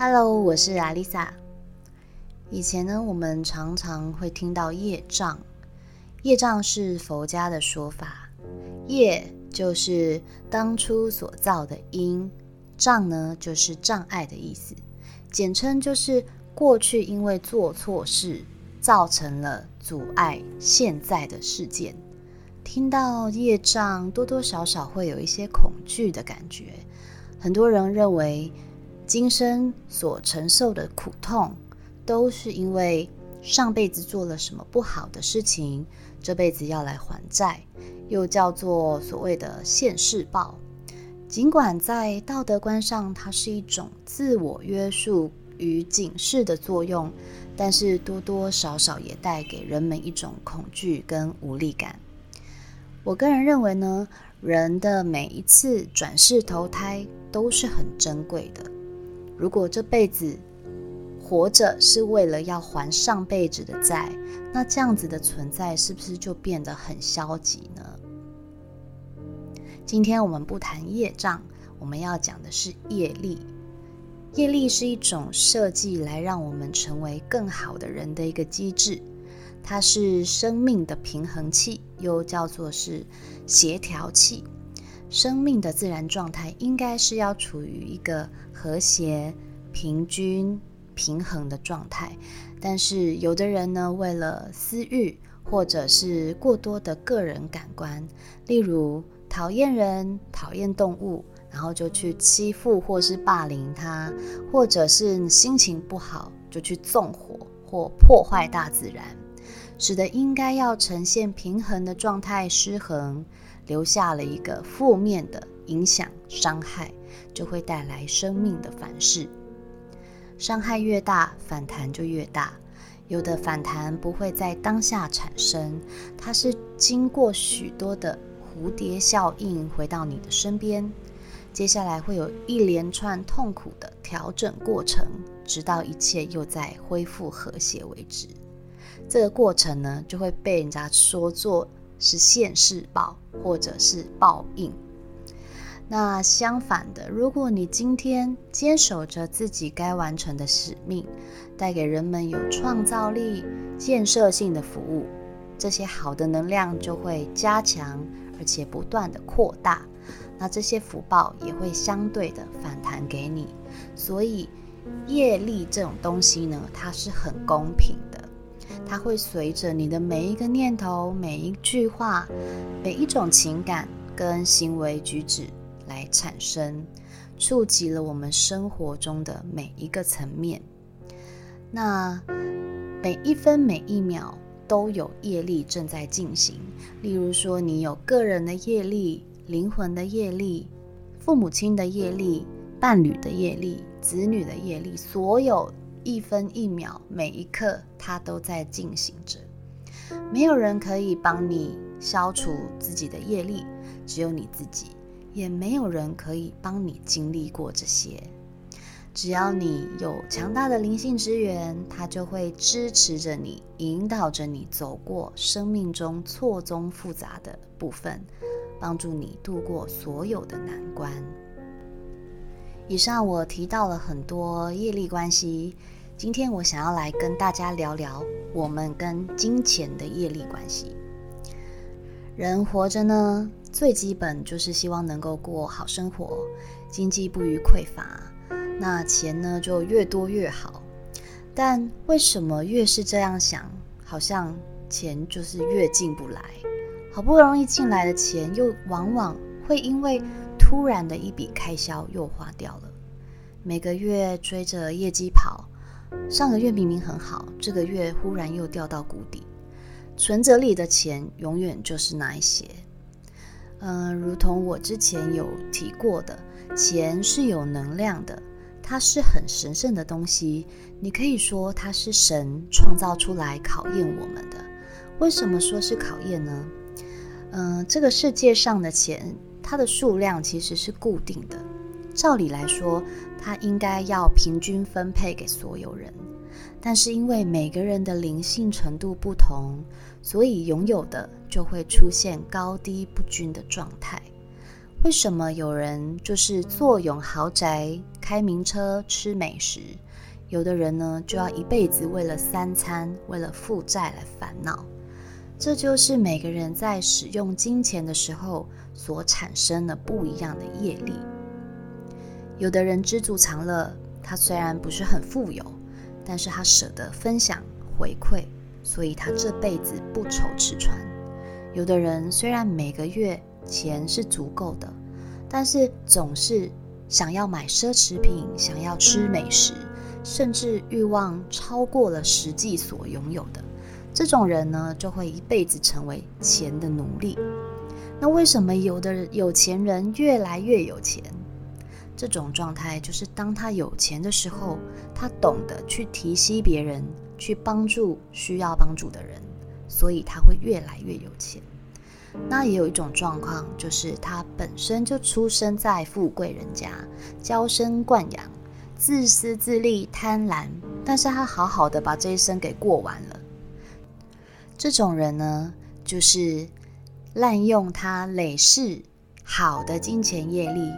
Hello，我是阿丽萨。以前呢，我们常常会听到业障，业障是佛家的说法，业就是当初所造的因，障呢就是障碍的意思，简称就是过去因为做错事，造成了阻碍现在的事件。听到业障，多多少少会有一些恐惧的感觉。很多人认为，今生所承受的苦痛，都是因为上辈子做了什么不好的事情，这辈子要来还债，又叫做所谓的现世报。尽管在道德观上，它是一种自我约束与警示的作用，但是多多少少也带给人们一种恐惧跟无力感。我个人认为呢，人的每一次转世投胎都是很珍贵的。如果这辈子活着是为了要还上辈子的债，那这样子的存在是不是就变得很消极呢？今天我们不谈业障，我们要讲的是业力。业力是一种设计来让我们成为更好的人的一个机制。它是生命的平衡器，又叫做是协调器。生命的自然状态应该是要处于一个和谐、平均、平衡的状态。但是有的人呢，为了私欲，或者是过多的个人感官，例如讨厌人、讨厌动物，然后就去欺负或是霸凌他，或者是心情不好就去纵火或破坏大自然。使得应该要呈现平衡的状态失衡，留下了一个负面的影响伤害，就会带来生命的反噬。伤害越大，反弹就越大。有的反弹不会在当下产生，它是经过许多的蝴蝶效应回到你的身边，接下来会有一连串痛苦的调整过程，直到一切又在恢复和谐为止。这个过程呢，就会被人家说作是现世报，或者是报应。那相反的，如果你今天坚守着自己该完成的使命，带给人们有创造力、建设性的服务，这些好的能量就会加强，而且不断的扩大。那这些福报也会相对的反弹给你。所以，业力这种东西呢，它是很公平的。它会随着你的每一个念头、每一句话、每一种情感跟行为举止来产生，触及了我们生活中的每一个层面。那每一分每一秒都有业力正在进行。例如说，你有个人的业力、灵魂的业力、父母亲的业力、伴侣的业力、子女的业力，所有。一分一秒，每一刻，它都在进行着。没有人可以帮你消除自己的业力，只有你自己；也没有人可以帮你经历过这些。只要你有强大的灵性之源，它就会支持着你，引导着你走过生命中错综复杂的部分，帮助你度过所有的难关。以上我提到了很多业力关系。今天我想要来跟大家聊聊我们跟金钱的业力关系。人活着呢，最基本就是希望能够过好生活，经济不予匮乏，那钱呢就越多越好。但为什么越是这样想，好像钱就是越进不来？好不容易进来的钱，又往往会因为突然的一笔开销又花掉了。每个月追着业绩跑。上个月明明很好，这个月忽然又掉到谷底，存折里的钱永远就是那一些。嗯，如同我之前有提过的，钱是有能量的，它是很神圣的东西。你可以说它是神创造出来考验我们的。为什么说是考验呢？嗯，这个世界上的钱，它的数量其实是固定的。照理来说，它应该要平均分配给所有人，但是因为每个人的灵性程度不同，所以拥有的就会出现高低不均的状态。为什么有人就是坐拥豪宅、开名车、吃美食；有的人呢，就要一辈子为了三餐、为了负债来烦恼。这就是每个人在使用金钱的时候所产生的不一样的业力。有的人知足常乐，他虽然不是很富有，但是他舍得分享回馈，所以他这辈子不愁吃穿。有的人虽然每个月钱是足够的，但是总是想要买奢侈品，想要吃美食，甚至欲望超过了实际所拥有的，这种人呢，就会一辈子成为钱的奴隶。那为什么有的有钱人越来越有钱？这种状态就是当他有钱的时候，他懂得去提携别人，去帮助需要帮助的人。所以他会越来越有钱。那也有一种状况，就是他本身就出生在富贵人家，娇生惯养，自私自利、贪婪，但是他好好的把这一生给过完了。这种人呢，就是滥用他累世好的金钱业力，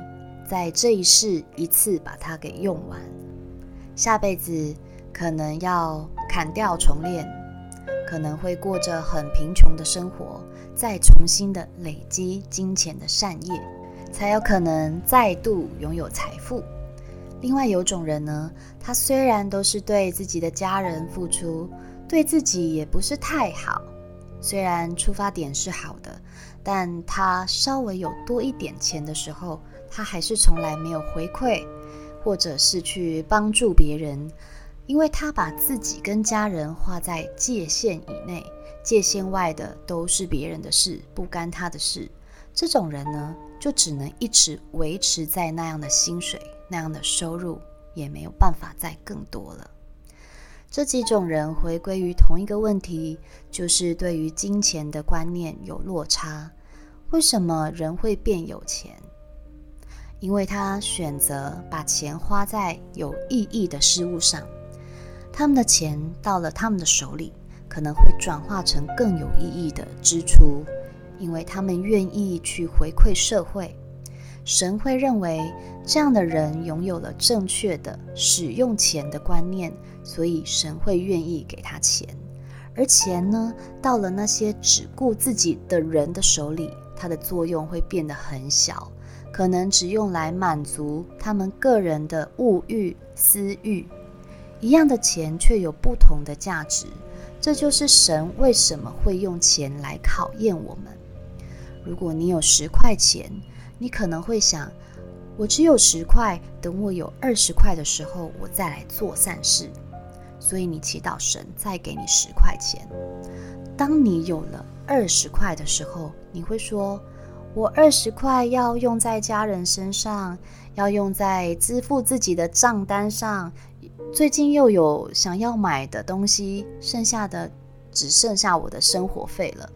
在这一世一次把它给用完，下辈子可能要砍掉重练。可能会过着很贫穷的生活，再重新的累积金钱的善业，才有可能再度拥有财富。另外有种人呢，他虽然都是对自己的家人付出，对自己也不是太好，虽然出发点是好的，但他稍微有多一点钱的时候，他还是从来没有回馈，或者是去帮助别人。因为他把自己跟家人划在界限以内，界限外的都是别人的事，不干他的事。这种人呢，就只能一直维持在那样的薪水、那样的收入，也没有办法再更多了。这几种人回归于同一个问题，就是对于金钱的观念有落差。为什么人会变有钱？因为他选择把钱花在有意义的事物上。他们的钱到了他们的手里，可能会转化成更有意义的支出，因为他们愿意去回馈社会。神会认为这样的人拥有了正确的使用钱的观念，所以神会愿意给他钱。而钱呢，到了那些只顾自己的人的手里，它的作用会变得很小，可能只用来满足他们个人的物欲、私欲。一样的钱却有不同的价值，这就是神为什么会用钱来考验我们。如果你有十块钱，你可能会想：我只有十块，等我有二十块的时候，我再来做善事。所以你祈祷神再给你十块钱。当你有了二十块的时候，你会说：我二十块要用在家人身上，要用在支付自己的账单上。最近又有想要买的东西，剩下的只剩下我的生活费了。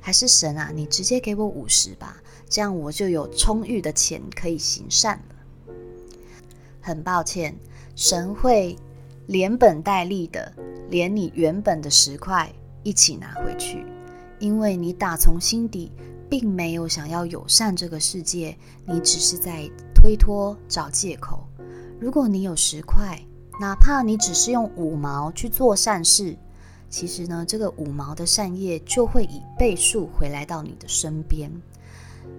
还是神啊，你直接给我五十吧，这样我就有充裕的钱可以行善了。很抱歉，神会连本带利的，连你原本的十块一起拿回去，因为你打从心底并没有想要友善这个世界，你只是在推脱找借口。如果你有十块，哪怕你只是用五毛去做善事，其实呢，这个五毛的善业就会以倍数回来到你的身边。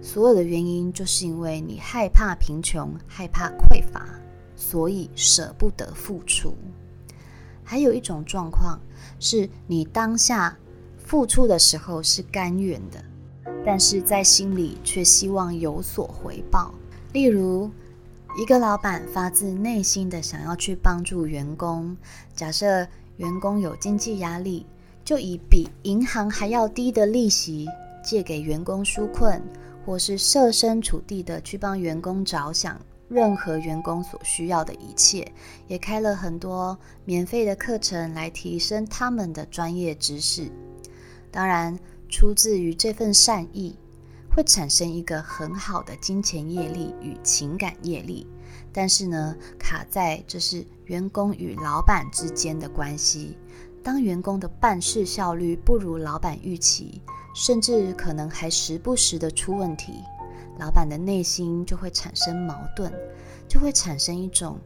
所有的原因就是因为你害怕贫穷，害怕匮乏，所以舍不得付出。还有一种状况是你当下付出的时候是甘愿的，但是在心里却希望有所回报，例如。一个老板发自内心的想要去帮助员工，假设员工有经济压力，就以比银行还要低的利息借给员工纾困，或是设身处地的去帮员工着想，任何员工所需要的一切，也开了很多免费的课程来提升他们的专业知识。当然，出自于这份善意。会产生一个很好的金钱业力与情感业力，但是呢，卡在这是员工与老板之间的关系。当员工的办事效率不如老板预期，甚至可能还时不时的出问题，老板的内心就会产生矛盾。就会产生一种。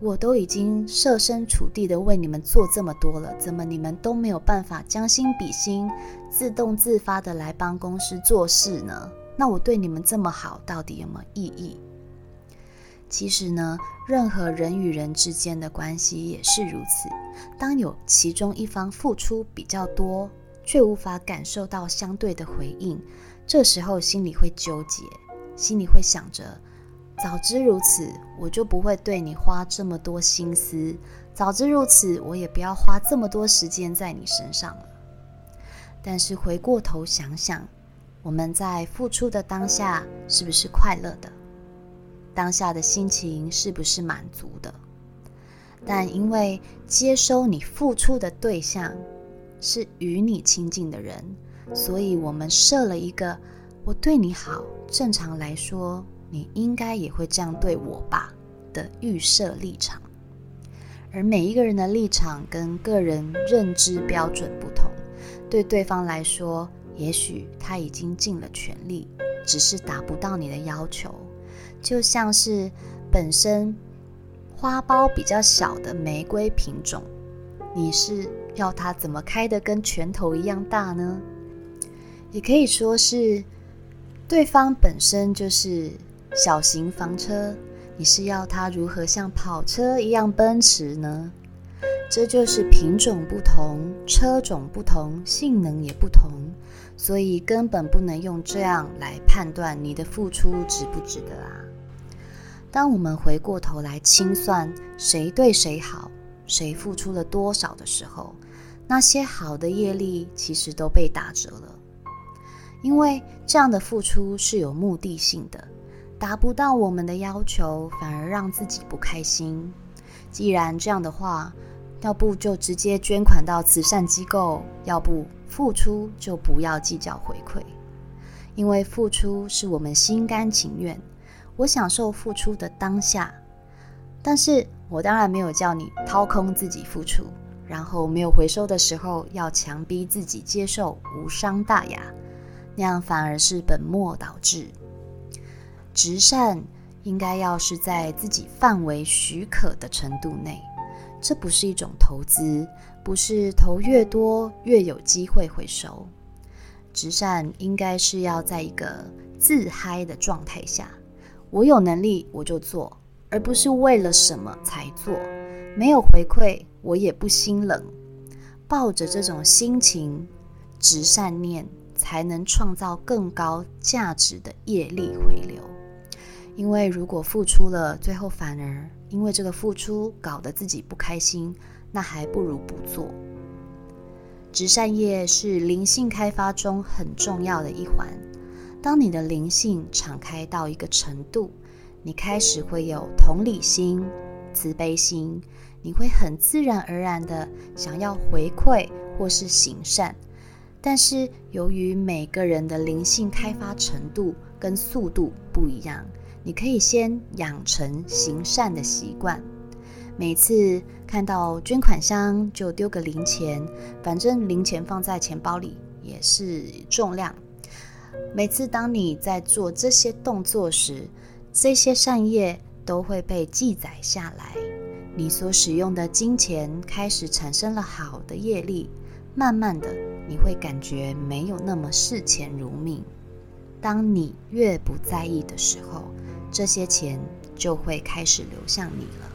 我都已经设身处地的为你们做这么多了，怎么你们都没有办法将心比心，自动自发的来帮公司做事呢？那我对你们这么好，到底有没有意义？其实呢，任何人与人之间的关系也是如此。当有其中一方付出比较多，却无法感受到相对的回应，这时候心里会纠结，心里会想着。早知如此，我就不会对你花这么多心思；早知如此，我也不要花这么多时间在你身上了。但是回过头想想，我们在付出的当下是不是快乐的？当下的心情是不是满足的？但因为接收你付出的对象是与你亲近的人，所以我们设了一个“我对你好”，正常来说。你应该也会这样对我吧的预设立场，而每一个人的立场跟个人认知标准不同，对对方来说，也许他已经尽了全力，只是达不到你的要求。就像是本身花苞比较小的玫瑰品种，你是要它怎么开的跟拳头一样大呢？也可以说是对方本身就是。小型房车，你是要它如何像跑车一样奔驰呢？这就是品种不同，车种不同，性能也不同，所以根本不能用这样来判断你的付出值不值得啊！当我们回过头来清算谁对谁好，谁付出了多少的时候，那些好的业力其实都被打折了，因为这样的付出是有目的性的。达不到我们的要求，反而让自己不开心。既然这样的话，要不就直接捐款到慈善机构，要不付出就不要计较回馈。因为付出是我们心甘情愿，我享受付出的当下。但是我当然没有叫你掏空自己付出，然后没有回收的时候要强逼自己接受无伤大雅，那样反而是本末倒置。直善应该要是在自己范围许可的程度内，这不是一种投资，不是投越多越有机会回收。直善应该是要在一个自嗨的状态下，我有能力我就做，而不是为了什么才做。没有回馈我也不心冷，抱着这种心情，直善念才能创造更高价值的业力回流。因为如果付出了，最后反而因为这个付出搞得自己不开心，那还不如不做。直善业是灵性开发中很重要的一环。当你的灵性敞开到一个程度，你开始会有同理心、慈悲心，你会很自然而然的想要回馈或是行善。但是由于每个人的灵性开发程度跟速度不一样。你可以先养成行善的习惯，每次看到捐款箱就丢个零钱，反正零钱放在钱包里也是重量。每次当你在做这些动作时，这些善业都会被记载下来。你所使用的金钱开始产生了好的业力，慢慢的你会感觉没有那么视钱如命。当你越不在意的时候，这些钱就会开始流向你了。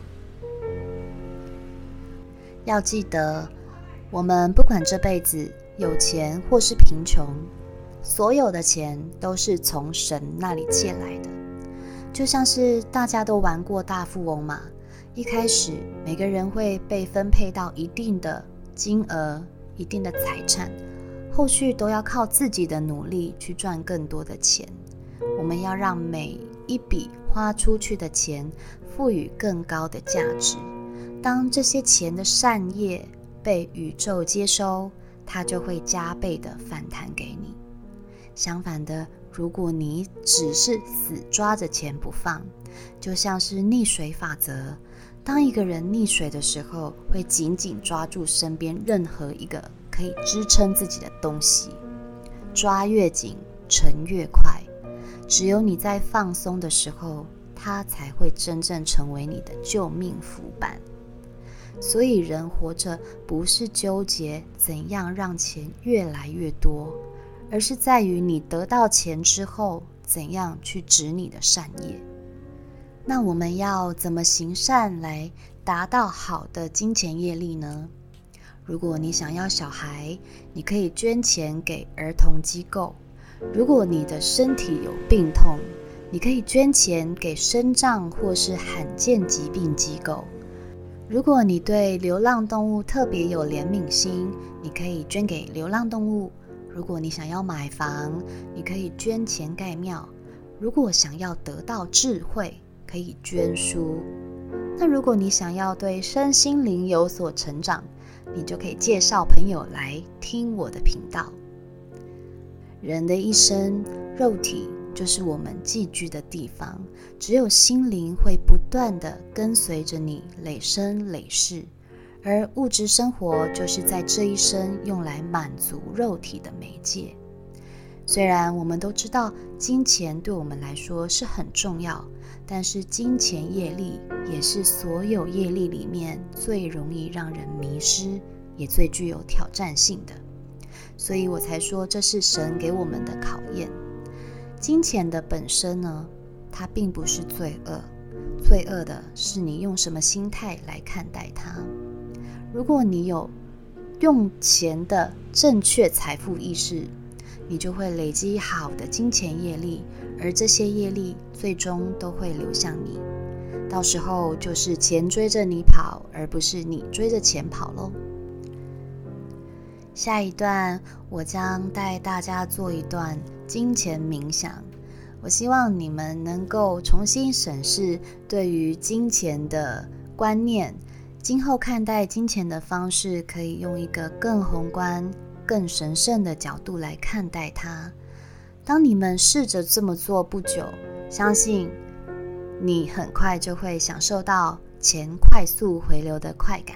要记得，我们不管这辈子有钱或是贫穷，所有的钱都是从神那里借来的。就像是大家都玩过大富翁嘛，一开始每个人会被分配到一定的金额、一定的财产，后续都要靠自己的努力去赚更多的钱。我们要让每一笔花出去的钱赋予更高的价值。当这些钱的善业被宇宙接收，它就会加倍的反弹给你。相反的，如果你只是死抓着钱不放，就像是溺水法则。当一个人溺水的时候，会紧紧抓住身边任何一个可以支撑自己的东西，抓越紧，沉越快。只有你在放松的时候，它才会真正成为你的救命浮板。所以，人活着不是纠结怎样让钱越来越多，而是在于你得到钱之后，怎样去执你的善业。那我们要怎么行善来达到好的金钱业力呢？如果你想要小孩，你可以捐钱给儿童机构；如果你的身体有病痛，你可以捐钱给生障或是罕见疾病机构。如果你对流浪动物特别有怜悯心，你可以捐给流浪动物；如果你想要买房，你可以捐钱盖庙；如果想要得到智慧，可以捐书。那如果你想要对身心灵有所成长，你就可以介绍朋友来听我的频道。人的一生，肉体。就是我们寄居的地方，只有心灵会不断的跟随着你累生累世，而物质生活就是在这一生用来满足肉体的媒介。虽然我们都知道金钱对我们来说是很重要，但是金钱业力也是所有业力里面最容易让人迷失，也最具有挑战性的。所以我才说这是神给我们的考验。金钱的本身呢，它并不是罪恶，罪恶的是你用什么心态来看待它。如果你有用钱的正确财富意识，你就会累积好的金钱业力，而这些业力最终都会流向你。到时候就是钱追着你跑，而不是你追着钱跑喽。下一段，我将带大家做一段金钱冥想。我希望你们能够重新审视对于金钱的观念，今后看待金钱的方式，可以用一个更宏观、更神圣的角度来看待它。当你们试着这么做不久，相信你很快就会享受到钱快速回流的快感。